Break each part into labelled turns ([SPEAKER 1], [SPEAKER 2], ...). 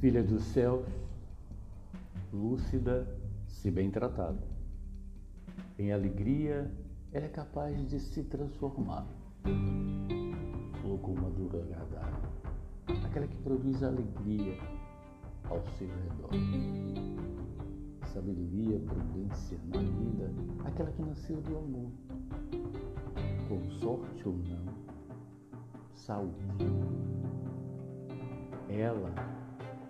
[SPEAKER 1] filha dos céus, lúcida se bem tratada. Em alegria, ela é capaz de se transformar. Flor com uma dura agradável, aquela que produz alegria ao seu redor. Sabedoria, prudência na vida, aquela que nasceu do amor. Com sorte ou não, saúde. Ela,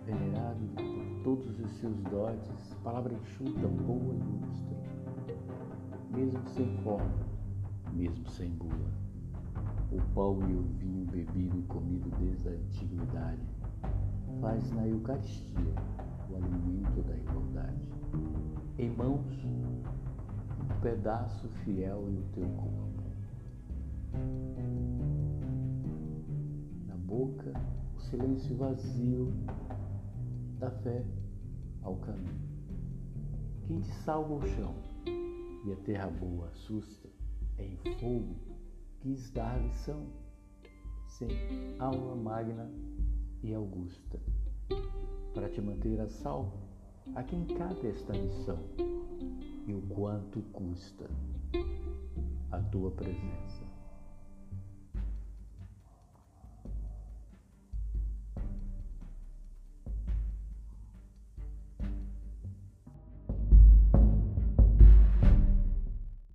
[SPEAKER 1] venerável por todos os seus dotes, palavra enxuta, boa e ilustre, mesmo sem forma, mesmo sem bula. O pão e o vinho bebido e comido desde a antiguidade faz na Eucaristia o alimento da igualdade. Em mãos, um pedaço fiel e o teu corpo. Na boca, o silêncio vazio da fé ao caminho. Quem te salva o chão e a terra boa assusta, em fogo quis dar lição, sem alma magna e augusta, para te manter a salvo, a quem cabe esta missão e o quanto custa a tua presença.